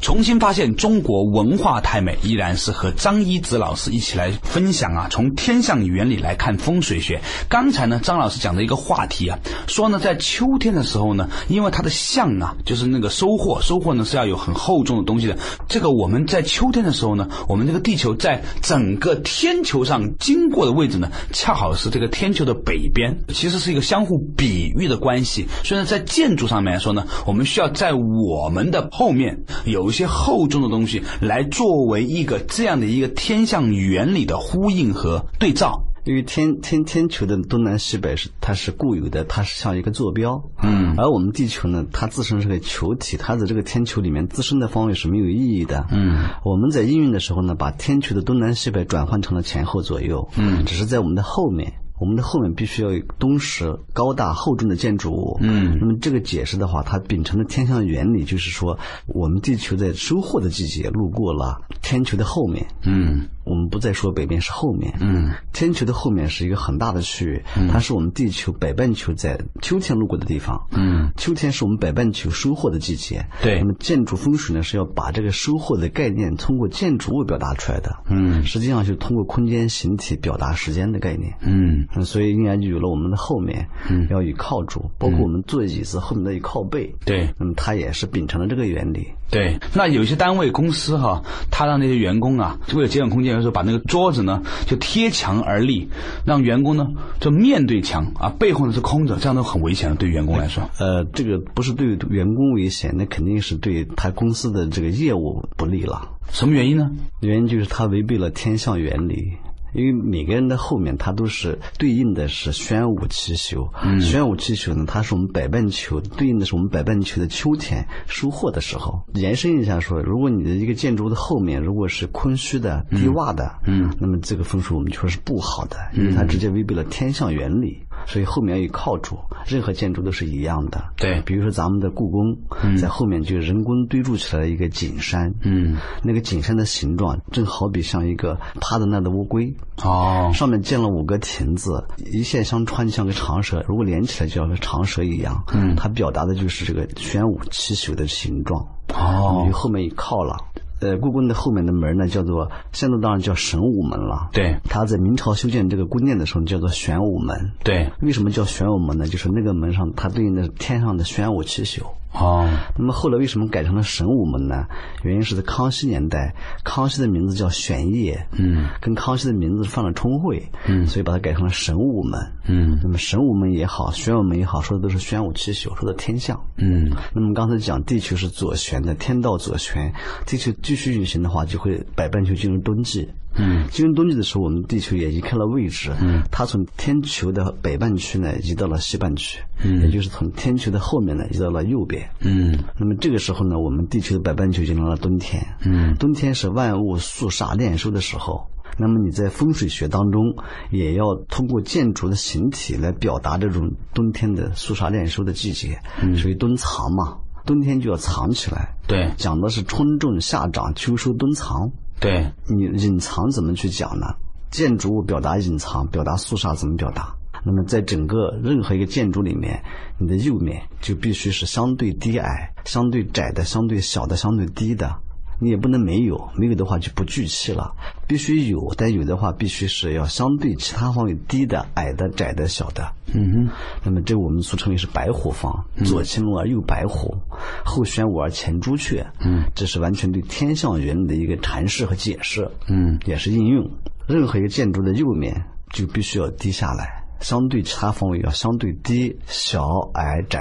重新发现中国文化太美，依然是和张一子老师一起来分享啊，从天象原理来看风水学。刚才呢，张老师讲的一个话题啊，说呢，在秋天的时候呢，因为它的象啊，就是那个收获，收获呢是要有很厚重的东西的。这个我们在秋天的时候呢，我们这个地球在整个天球上经过的位置呢，恰好是这个天球的北边，其实是一个相互比喻的关系。所以呢，在建筑上面来说呢，我们需要在我们的后面有一些。些厚重的东西来作为一个这样的一个天象原理的呼应和对照，因为天天天球的东南西北是它是固有的，它是像一个坐标，嗯，而我们地球呢，它自身是个球体，它在这个天球里面自身的方位是没有意义的，嗯，我们在应用的时候呢，把天球的东南西北转换成了前后左右，嗯，只是在我们的后面。我们的后面必须要有东石高大厚重的建筑物。嗯，那么这个解释的话，它秉承的天象原理就是说，我们地球在收获的季节路过了天球的后面。嗯，我们不再说北边是后面。嗯，天球的后面是一个很大的区域，它是我们地球北半球在秋天路过的地方。嗯，秋天是我们北半球收获的季节。对，那么建筑风水呢是要把这个收获的概念通过建筑物表达出来的。嗯，实际上就通过空间形体表达时间的概念。嗯，所以应该就有了我们的后面，嗯，要以靠住，包括我们坐椅子后面的一靠背。对，那么它也是秉承了这个原理。对，那有些单位公司哈，他让那些员工啊，为了节省空间，有时候把那个桌子呢就贴墙而立，让员工呢就面对墙啊，背后呢是空着，这样都很危险的，对员工来说。呃，这个不是对员工危险，那肯定是对他公司的这个业务不利了。什么原因呢？原因就是他违背了天象原理。因为每个人的后面，它都是对应的是玄武七宿。嗯，玄武七宿呢，它是我们北半球对应的是我们北半球的秋天收获的时候。延伸一下说，如果你的一个建筑的后面如果是空虚的、低洼的，嗯，那么这个风水我们就说是不好的，因为它直接违背了天象原理。所以后面有靠住，任何建筑都是一样的。对，比如说咱们的故宫，在后面就人工堆筑起来一个景山。嗯，那个景山的形状正好比像一个趴在那的乌龟。哦，上面建了五个亭子，一线相穿，像个长蛇。如果连起来，就像长蛇一样。嗯，它表达的就是这个玄武七宿的形状。哦，你后面一靠了。呃，故宫的后面的门呢，叫做现在当然叫神武门了。对，他在明朝修建这个宫殿的时候叫做玄武门。对，为什么叫玄武门呢？就是那个门上它对应的是天上的玄武七宿。哦，那么后来为什么改成了神武门呢？原因是在康熙年代，康熙的名字叫玄烨，嗯，跟康熙的名字犯了冲讳，嗯，所以把它改成了神武门，嗯。那么神武门也好，玄武门也好，说的都是玄武七宿，说的天象，嗯。那么刚才讲地球是左旋的，天道左旋，地球继续运行的话，就会北半球进入冬季。嗯，进入冬季的时候，我们地球也移开了位置。嗯，它从天球的北半区呢移到了西半区。嗯，也就是从天球的后面呢移到了右边。嗯，那么这个时候呢，我们地球的北半球进入了冬天。嗯，冬天是万物肃杀炼收的时候。那么你在风水学当中，也要通过建筑的形体来表达这种冬天的肃杀炼收的季节。嗯，属于冬藏嘛，冬天就要藏起来。对，讲的是春种夏长秋收冬藏。对你隐藏怎么去讲呢？建筑物表达隐藏，表达肃杀怎么表达？那么在整个任何一个建筑里面，你的右面就必须是相对低矮、相对窄的、相对小的、相对低的。你也不能没有，没有的话就不聚气了。必须有，但有的话必须是要相对其他方位低的、矮的、窄的、小的。嗯哼。那么这我们俗称为是白虎方，左青龙而右白虎，后玄武而前朱雀。嗯，这是完全对天象原理的一个阐释和解释。嗯，也是应用。任何一个建筑的右面就必须要低下来，相对其他方位要相对低、小、矮、窄。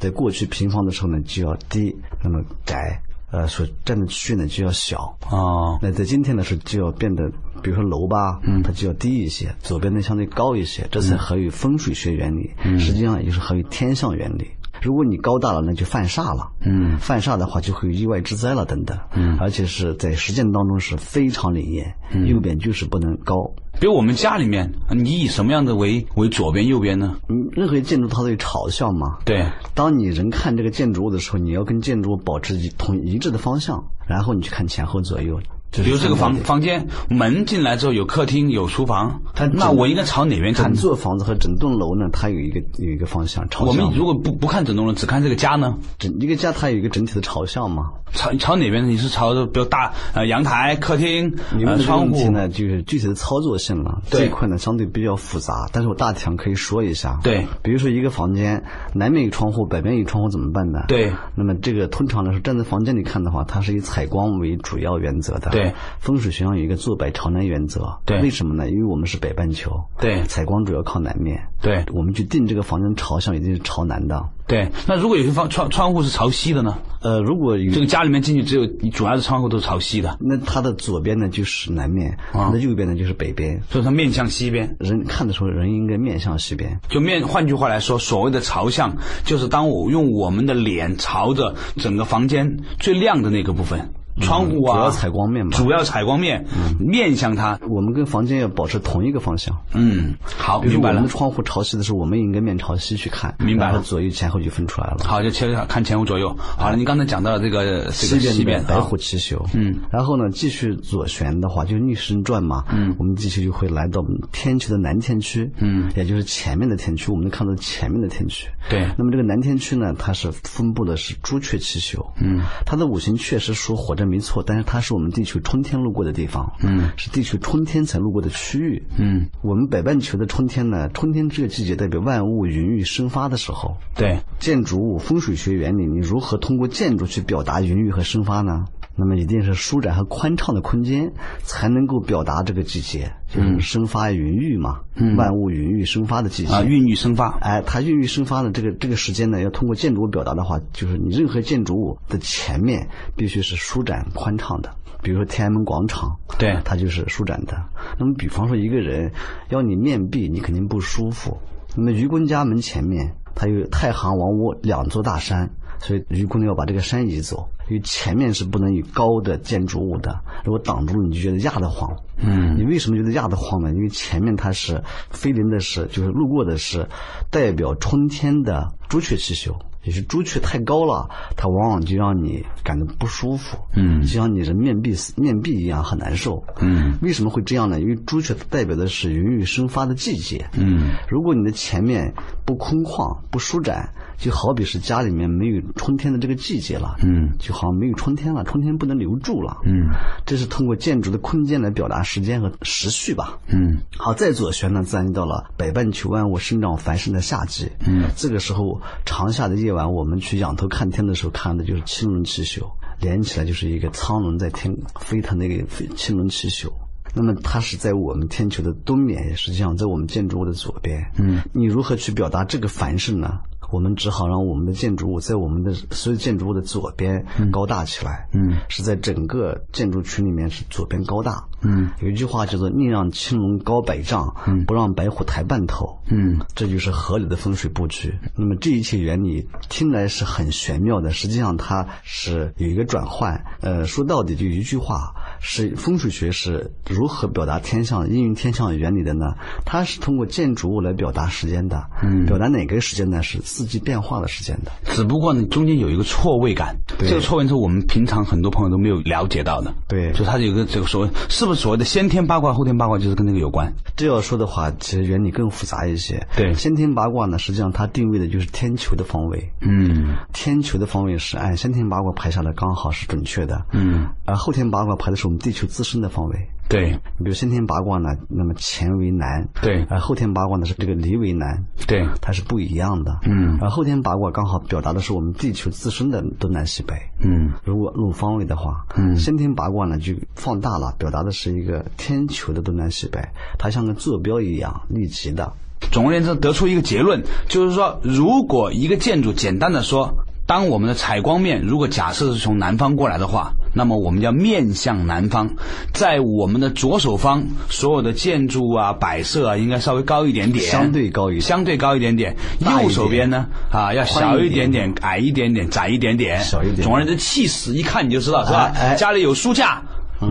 在过去平房的时候呢，就要低，那么窄。呃，所占的区域呢就要小哦，那在今天的时候就要变得比如说楼吧，它就要低一些，左边呢相对高一些，这才合于风水学原理。实际上也是合于天象原理。如果你高大了，那就犯煞了。嗯，犯煞的话就会有意外之灾了等等。嗯，而且是在实践当中是非常灵验。嗯，右边就是不能高。比如我们家里面，你以什么样的为为左边右边呢？嗯，任何建筑它都有朝向嘛。对。当你人看这个建筑物的时候，你要跟建筑物保持一同一致的方向，然后你去看前后左右。比如这个房房间门进来之后有客厅有厨房，它那我应该朝哪边看？整座房子和整栋楼呢？它有一个有一个方向朝向。我们如果不不看整栋楼，只看这个家呢？整一个家它有一个整体的朝向嘛？朝朝哪边？你是朝着比如大呃阳台、客厅、窗户呢？就是具体的操作性了。这一块呢相对比较复杂，但是我大体上可以说一下。对，比如说一个房间南面有窗户，北面有窗户怎么办呢？对。那么这个通常来说站在房间里看的话，它是以采光为主要原则的。对，风水学上。有一个坐北朝南原则，对，为什么呢？因为我们是北半球，对，采光主要靠南面，对，我们去定这个房间朝向一定是朝南的，对。那如果有些房窗窗户是朝西的呢？呃，如果这个家里面进去只有主要的窗户都是朝西的，那它的左边呢就是南面，那右边呢就是北边，所以它面向西边。人看的时候，人应该面向西边。就面，换句话来说，所谓的朝向，就是当我用我们的脸朝着整个房间最亮的那个部分。窗户啊，主要采光面嘛，主要采光面，面向它。我们跟房间要保持同一个方向。嗯，好，明白了。我们窗户朝西的时候，我们应该面朝西去看。明白了，左右前后就分出来了。好，就切看前后左右。好了，你刚才讲到了这个西边，西边白虎七宿。嗯，然后呢，继续左旋的话，就逆时针转嘛。嗯，我们继续就会来到天区的南天区。嗯，也就是前面的天区，我们能看到前面的天区。对。那么这个南天区呢，它是分布的是朱雀七宿。嗯，它的五行确实属火，这没错，但是它。是我们地球春天路过的地方，嗯，是地球春天才路过的区域，嗯，我们北半球的春天呢，春天这个季节代表万物孕育生发的时候，对，建筑物风水学原理，你如何通过建筑去表达孕育和生发呢？那么一定是舒展和宽敞的空间，才能够表达这个季节，就是生发孕育嘛，万物孕育生发的季节啊，孕育生发。哎，它孕育生发的这个这个时间呢，要通过建筑物表达的话，就是你任何建筑物的前面必须是舒展宽敞的。比如说天安门广场，对，它就是舒展的。那么比方说一个人要你面壁，你肯定不舒服。那么愚公家门前面，它有太行王屋两座大山。所以愚公要把这个山移走，因为前面是不能有高的建筑物的。如果挡住了，你就觉得压得慌。嗯，你为什么觉得压得慌呢？因为前面它是飞临的是，就是路过的是代表春天的朱雀气球。也是朱雀太高了，它往往就让你感到不舒服。嗯，就像你人面壁面壁一样，很难受。嗯，为什么会这样呢？因为朱雀代表的是孕育生发的季节。嗯，如果你的前面不空旷、不舒展。就好比是家里面没有春天的这个季节了，嗯，就好像没有春天了，春天不能留住了，嗯，这是通过建筑的空间来表达时间和时序吧，嗯，好，再左旋呢，自然就到了北半球万物生长繁盛的夏季，嗯，这个时候长夏的夜晚，我们去仰头看天的时候，看的就是青龙七宿，连起来就是一个苍龙在天飞腾那个青龙七宿，那么它是在我们天球的东面，实际上在我们建筑物的左边，嗯，你如何去表达这个繁盛呢？我们只好让我们的建筑物在我们的所有建筑物的左边高大起来。嗯，是在整个建筑群里面是左边高大。嗯，有一句话叫做“宁让青龙高百丈，不让白虎抬半头”。嗯，这就是合理的风水布局。那么这一切原理听来是很玄妙的，实际上它是有一个转换。呃，说到底就一句话。是风水学是如何表达天象应用天象原理的呢？它是通过建筑物来表达时间的，嗯，表达哪个时间呢？是四季变化的时间的。只不过呢，中间有一个错位感，这个错位是我们平常很多朋友都没有了解到的。对，就它有个这个所谓是不是所谓的先天八卦后天八卦，就是跟那个有关。这要说的话，其实原理更复杂一些。对，先天八卦呢，实际上它定位的就是天球的方位。嗯，天球的方位是按先天八卦排下来，刚好是准确的。嗯，而后天八卦排的是我们地球自身的方位。对，你比如先天八卦呢，那么乾为南，对，而后天八卦呢是这个离为南，对，它是不一样的，嗯，而后天八卦刚好表达的是我们地球自身的东南西北，嗯，如果论方位的话，嗯，先天八卦呢就放大了，表达的是一个天球的东南西北，它像个坐标一样立即的。总而言之，得出一个结论，就是说，如果一个建筑简单的说。当我们的采光面如果假设是从南方过来的话，那么我们要面向南方，在我们的左手方，所有的建筑啊、摆设啊，应该稍微高一点点，相对高一点相对高一点点。点右手边呢，啊，要小一点点、矮一点点、窄一点点，小一点点总而言之，气势一看你就知道是吧？哎哎家里有书架。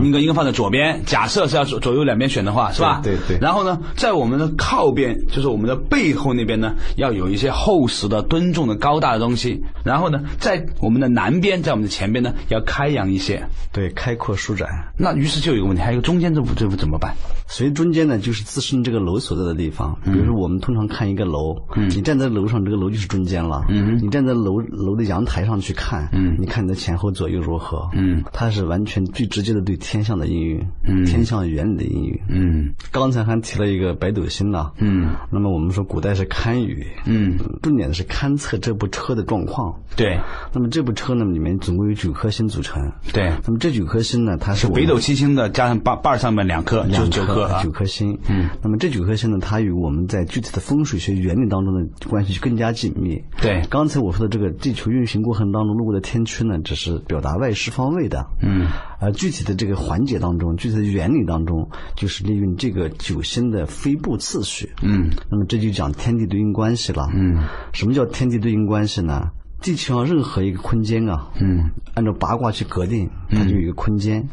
应该应该放在左边，假设是要左左右两边选的话，是吧？对对对然后呢，在我们的靠边，就是我们的背后那边呢，要有一些厚实的、敦重的、高大的东西。然后呢，在我们的南边，在我们的前边呢，要开扬一些。对，开阔舒展。那于是就有一个问题，还有一个中间这幅这幅怎么办？所以中间呢，就是自身这个楼所在的地方。比如说，我们通常看一个楼，嗯你站在楼上，这个楼就是中间了。嗯你站在楼楼的阳台上去看，嗯你看你的前后左右如何？嗯它是完全最直接的对天象的应用，嗯天象原理的应用。嗯刚才还提了一个北斗星呢，嗯那么我们说古代是堪舆，嗯，重点的是勘测这部车的状况。对那么这部车呢，里面总共有九颗星组成。对，那么这九颗星呢，它是北斗七星的加上把把儿上面两颗，就是两九颗啊九。颗星。嗯，那么这九颗星呢，它与我们在具体的风水学原理当中的关系就更加紧密。对刚才我说的这个地球运行过程当中路过的天区呢，只是表达外事方位的。嗯而具体的这个环节当中，具体的原理当中，就是利用这个九星的飞步次序。嗯那么这就讲天地对应关系了。嗯什么叫天地对应关系呢？地球上任何一个空间啊，嗯按照八卦去格定，它就有一个空间，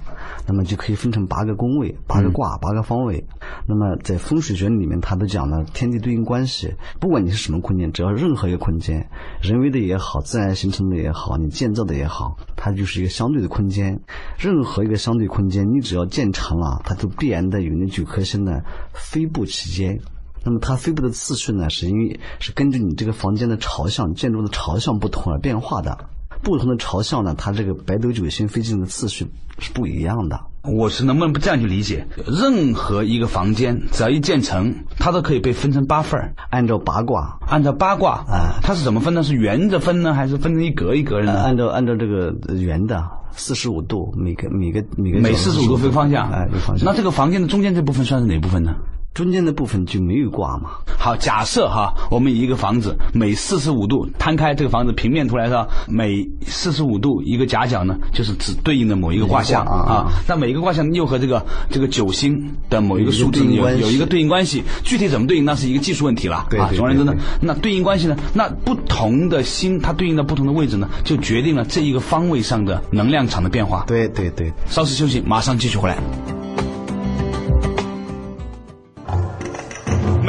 那么就可以分成八个宫位、八个卦、八个方位。那么在风水学里面，它都讲了天地对应关系。不管你是什么空间，只要任何一个空间，人为的也好，自然形成的也好，你建造的也好，它就是一个相对的空间。任何一个相对空间，你只要建成了，它都必然的有那九颗星的飞步其间。那么它飞布的次序呢，是因为是根据你这个房间的朝向、建筑的朝向不同而变化的。不同的朝向呢，它这个北斗九星飞进的次序是不一样的。我是能不能不这样去理解？任何一个房间，只要一建成，它都可以被分成八份儿。按照八卦，按照八卦啊它是怎么分呢？是圆着分呢，还是分成一格一格呢？按照按照这个呃圆的四十五度，每个每个每个每四十五度分方向。哎，有方向。那这个房间的中间这部分算是哪部分呢？中间的部分就没有挂嘛？好，假设哈，我们一个房子每四十五度摊开这个房子平面图来说，每四十五度一个夹角呢，就是只对应的某一个卦象啊啊。那每一个卦象又和这个这个九星的某一个数字有有一个对应关系具体怎么对应那是一个技术问题了啊。总而言之呢，那对应关系呢，那不同的星它对应的不同的位置呢，就决定了这一个方位上的能量场的变化。对对对，稍事休息，马上继续回来。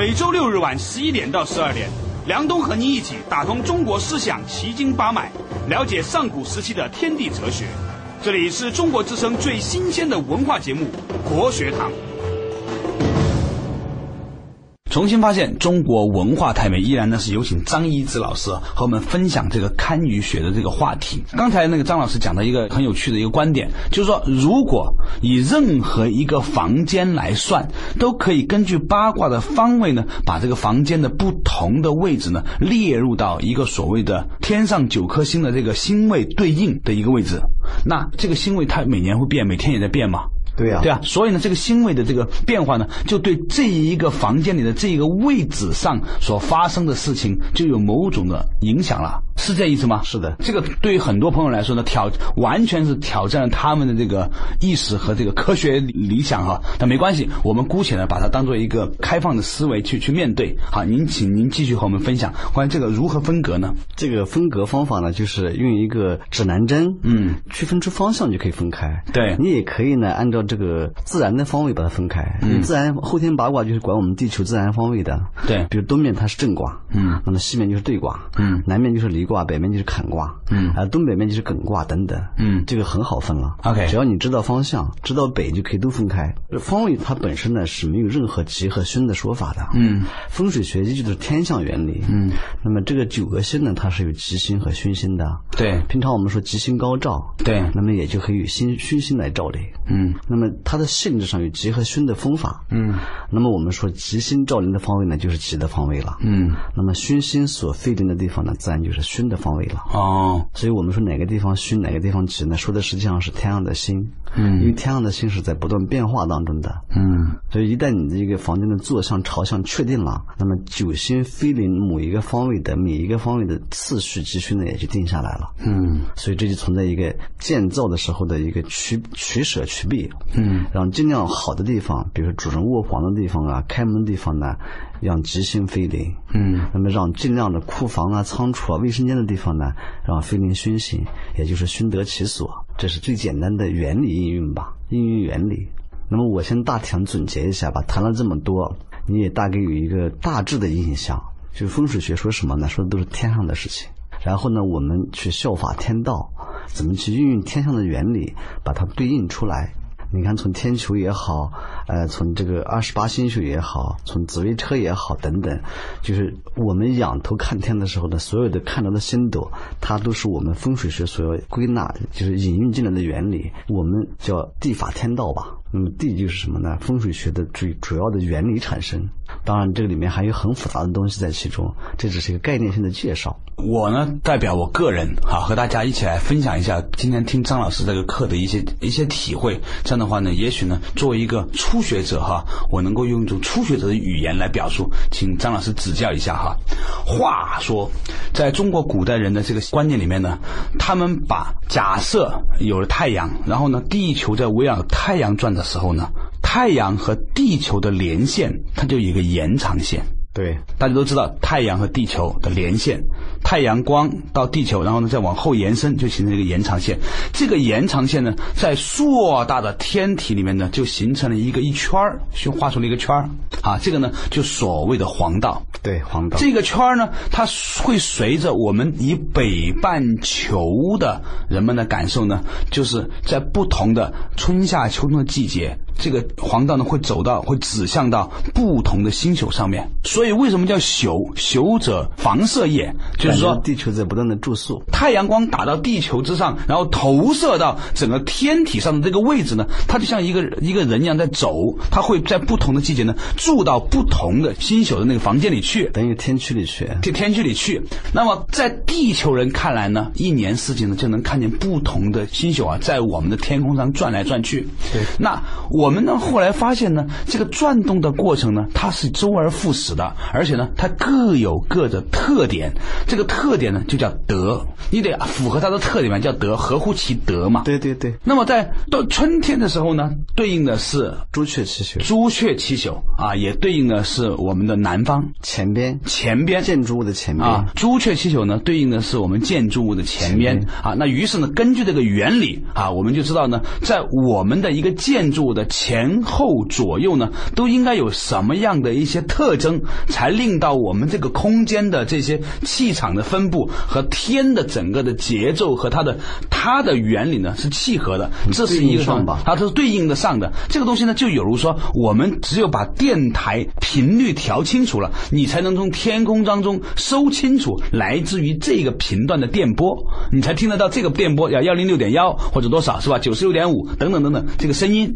每周六日晚十一点到十二点，梁冬和您一起打通中国思想奇经八脉，了解上古时期的天地哲学。这里是中国之声最新鲜的文化节目《国学堂》。重新发现中国文化太美，依然呢是有请张一之老师和我们分享这个堪舆学的这个话题。刚才那个张老师讲的一个很有趣的一个观点，就是说，如果以任何一个房间来算，都可以根据八卦的方位呢，把这个房间的不同的位置呢列入到一个所谓的天上九颗星的这个星位对应的一个位置。那这个星位它每年会变，每天也在变嘛？对呀、对啊，所以呢，这个星位的这个变化呢，就对这一个房间里的这一个位置上所发生的事情，就有某种的影响了，是这意思吗？是的这个对于很多朋友来说呢，挑完全是挑战了他们的这个意识和这个科学理理想哈。但没关系，我们姑且呢把它当做一个开放的思维去去面对。好，您请您继续和我们分享关于这个如何分隔呢？这个分隔方法呢，就是用一个指南针，嗯，区分出方向就可以分开。对你也可以呢，按照这个自然的方位把它分开。嗯，自然后天八卦就是管我们地球自然方位的。对比如东面它是正卦，嗯，那么西面就是对卦，嗯，南面就是离卦，北面就是坎卦，嗯啊，东北面就是艮卦等等，嗯这个很好分了。OK 只要你知道方向，知道北就可以都分开。方位它本身呢是没有任何吉和凶的说法的。嗯，风水学依据的是天象原理。嗯，那么这个九个星呢，它是有吉星和凶星的。对平常我们说吉星高照，对那么也就可以有星凶星来照的。嗯那么它的性质上有吉和凶的分法。嗯那么我们说吉星照临的方位呢，就是吉的方位了。嗯，那么凶星所飞临的地方呢，自然就是凶的方位了。哦，所以我们说哪个地方凶，哪个地方吉呢，说的实际上是太阳的星。嗯，因为天上的星是在不断变化当中的，嗯，所以一旦你的一个房间的坐向朝向确定了，那么九星飞临某一个方位的每一个方位的次序吉凶呢也就定下来了，嗯，所以这就存在一个建造的时候的一个取取舍取避，嗯，让尽量好的地方，比如说主人卧房的地方啊，开门的地方呢，让吉星飞临，嗯，那么让尽量的库房啊、仓储啊、卫生间的地方呢，让飞临凶星，也就是凶得其所，这是最简单的原理应用吧，应用原理。那么我先大体上总结一下吧，谈了这么多，你也大概有一个大致的印象。就风水学说什么呢？说的都是天上的事情。然后呢，我们去效法天道，怎么去运用天上的原理，把它对应出来。你看，从天球也好，呃，从这个二十八星宿也好，从紫微车也好，等等，就是我们仰头看天的时候呢，所有的看到的星斗，它都是我们风水学所要归纳，就是引用进来的原理，我们叫地法天道吧。那么地就是什么呢？风水学的最主要的原理产生。当然，这个里面还有很复杂的东西在其中，这只是一个概念性的介绍。我呢，代表我个人啊，和大家一起来分享一下今天听张老师这个课的一些一些体会。这样的话呢，也许呢，作为一个初学者哈，我能够用一种初学者的语言来表述，请张老师指教一下哈。话说，在中国古代人的这个观念里面呢，他们把假设有了太阳，然后呢，地球在围绕太阳转的时候呢，太阳和地球的连线，它就有一个延长线。对，大家都知道太阳和地球的连线，太阳光到地球，然后呢再往后延伸，就形成一个延长线。这个延长线呢，在硕大的天体里面呢，就形成了一个一圈儿，就画出了一个圈儿啊。这个呢，就所谓的黄道。对，黄道。这个圈儿呢，它会随着我们以北半球的人们的感受呢，就是在不同的春夏秋冬的季节，这个黄道呢会走到，会指向到不同的星球上面。所以为什么叫宿？宿者房射也，就是说地球在不断的注宿，太阳光打到地球之上，然后投射到整个天体上的这个位置呢，它就像一个一个人一样在走，它会在不同的季节呢住到不同的星宿的那个房间里去，等于天区里去，天天区里去。那么在地球人看来呢，一年四季呢就能看见不同的星宿啊，在我们的天空上转来转去。对，那我们呢后来发现呢，这个转动的过程呢，它是周而复始的。而且呢，它各有各的特点，这个特点呢就叫德，你得符合它的特点嘛，叫德，合乎其德嘛。对对对。那么在到春天的时候呢，对应的是朱雀七宿，朱雀七宿啊，也对应的是我们的南方前边，前边建筑物的前边啊。朱雀七宿呢，对应的是我们建筑物的前边啊。那于是呢，根据这个原理啊，我们就知道呢，在我们的一个建筑物的前后左右呢，都应该有什么样的一些特征。才令到我们这个空间的这些气场的分布和天的整个的节奏和它的它的原理呢是契合的，这是一个上吧，它是对应的上的。这个东西呢，就有如说，我们只有把电台频率调清楚了，你才能从天空当中收清楚来自于这个频段的电波，你才听得到这个电波要幺零六点幺或者多少是吧？九十六点五等等等等这个声音，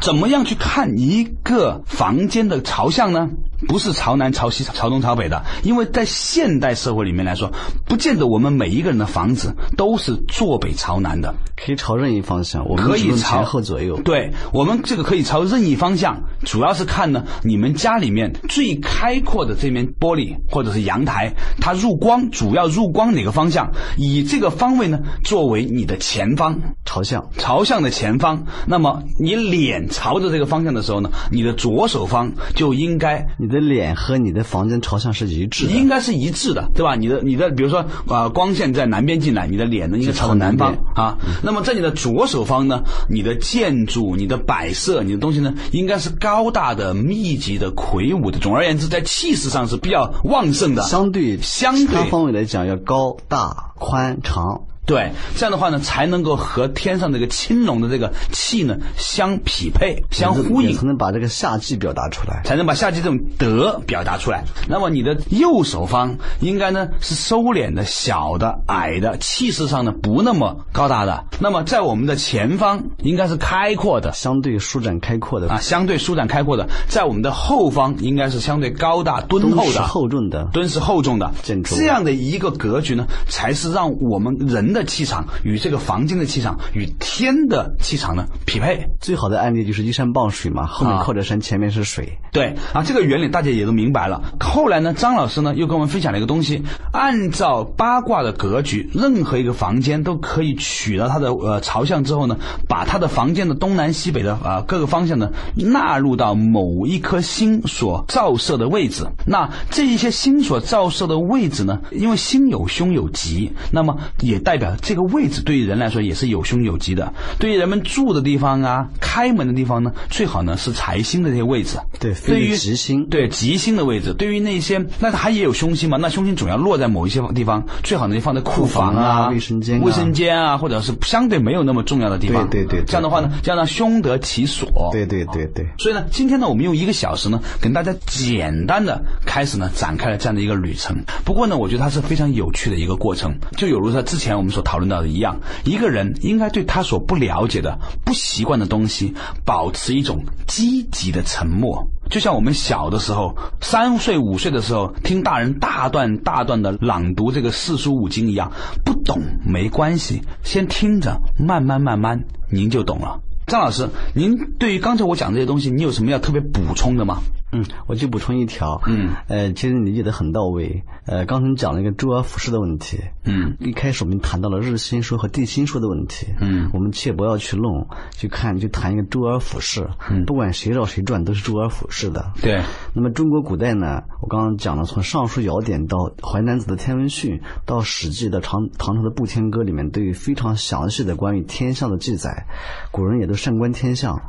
怎么样去看一个房间的朝向呢？不是朝南、朝西、朝东、朝北的，因为在现代社会里面来说，不见得我们每一个人的房子都是坐北朝南的，可以朝任意方向，我们可以朝后左右。对我们这个可以朝任意方向，主要是看呢，你们家里面最开阔的这面玻璃或者是阳台，它入光主要入光哪个方向，以这个方位呢作为你的前方朝向，朝向的前方。那么你脸朝着这个方向的时候呢，你的左手方就应该。你的脸和你的房间朝向是一致的，应该是一致的，对吧？你的你的，比如说啊，光线在南边进来，你的脸呢应该朝南方啊。那么在你的左手方呢，你的建筑、你的摆设、你的东西呢，应该是高大的、密集的、魁梧的。总而言之，在气势上是比较旺盛的。相对相对方位来讲，要高大、宽长。对，这样的话呢，才能够和天上这个青龙的这个气呢相匹配、相呼应，才能把这个夏季表达出来，才能把夏季这种德表达出来。那么你的右手方应该呢是收敛的、小的、矮的，气势上呢不那么高大的。那么在我们的前方应该是开阔的，相对舒展开阔的啊，相对舒展开阔的。在我们的后方应该是相对高大敦厚的、厚重的、敦实厚重的建筑。这样的一个格局呢，才是让我们人的。的气场与这个房间的气场与天的气场呢匹配。最好的案例就是依山傍水嘛，后面靠着山，前面是水。对啊，这个原理大家也都明白了。后来呢，张老师呢又跟我们分享了一个东西，按照八卦的格局，任何一个房间都可以取了它的呃朝向之后呢，把它的房间的东南西北的啊各个方向呢纳入到某一颗星所照射的位置。那这一些星所照射的位置呢，因为星有凶有吉，那么也代表这个位置对于人来说也是有凶有吉的。对于人们住的地方啊，开门的地方呢，最好呢是财星的这些位置。对，对于吉星，对吉星的位置，对于那些那它也有凶星嘛？那凶星总要落在某一些地方，最好呢就放在库房啊、卫生间、卫生间啊，或者是相对没有那么重要的地方。对对对，这样的话呢，这样呢凶得其所。对对对对。所以呢，今天呢，我们用一个小时呢，跟大家简单的开始呢，展开了这样的一个旅程。不过呢，我觉得它是非常有趣的一个过程，就有如说之前我们所讨论到的一样，一个人应该对他所不了解的、不习惯的东西，保持一种积极的沉默。就像我们小的时候，三岁五岁的时候，听大人大段大段的朗读这个四书五经一样，不懂没关系，先听着，慢慢慢慢，您就懂了。张老师，您对于刚才我讲这些东西，你有什么要特别补充的吗？嗯，我就补充一条，嗯，呃，其实你理解的很到位。呃，刚才你讲了一个周而复始的问题，嗯，一开始我们谈到了日心说和地心说的问题，嗯，我们切不要去弄，去看，就谈一个周而复始，嗯，不管谁绕谁转都是周而复始的，对。那么中国古代呢，我刚刚讲了，从《尚书尧典》到《淮南子》的《天文训》，到《史记》的唐唐朝的《步天歌》里面，都有非常详细的关于天象的记载。古人也都善观天象。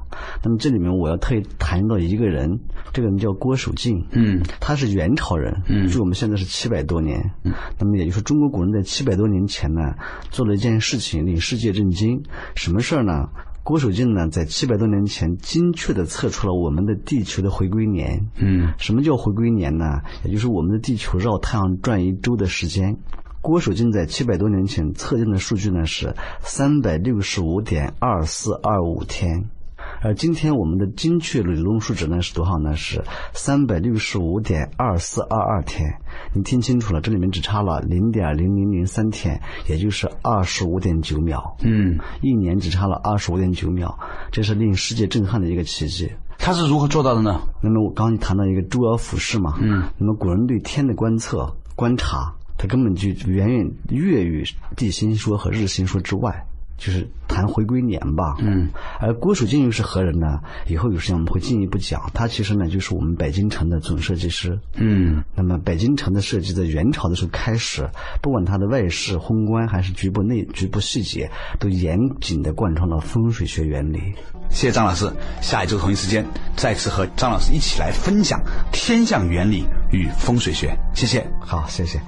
那么这里面我要特意谈到一个人，这个人叫郭守敬，嗯，他是元朝人，嗯，距我们现在是七百多年，嗯，那么也就是中国古人在七百多年前呢，做了一件事情令世界震惊，什么事儿呢？郭守敬呢，在七百多年前精确地测出了我们的地球的回归年，嗯，什么叫回归年呢？也就是我们的地球绕太阳转一周的时间。郭守敬在七百多年前测定的数据呢是三百六十五点二四二五天。而今天我们的精确理论数值呢是多少呢？是三百六十五点二四二二天。你听清楚了，这里面只差了零点零零零三天，也就是二十五点九秒。嗯，一年只差了二十五点九秒，这是令世界震撼的一个奇迹。他是如何做到的呢？那么我刚刚谈到一个周而复始嘛。嗯。那么古人对天的观测、观察，它根本就远远越于地心说和日心说之外。就是谈回归年吧，嗯，而郭守敬又是何人呢？以后有时间我们会进一步讲。他其实呢，就是我们北京城的总设计师，嗯。那么北京城的设计在元朝的时候开始，不管它的外饰、宏观还是局部内局部细节，都严谨的贯穿了风水学原理。谢谢张老师，下一周同一时间再次和张老师一起来分享天象原理与风水学。谢谢，好，谢谢。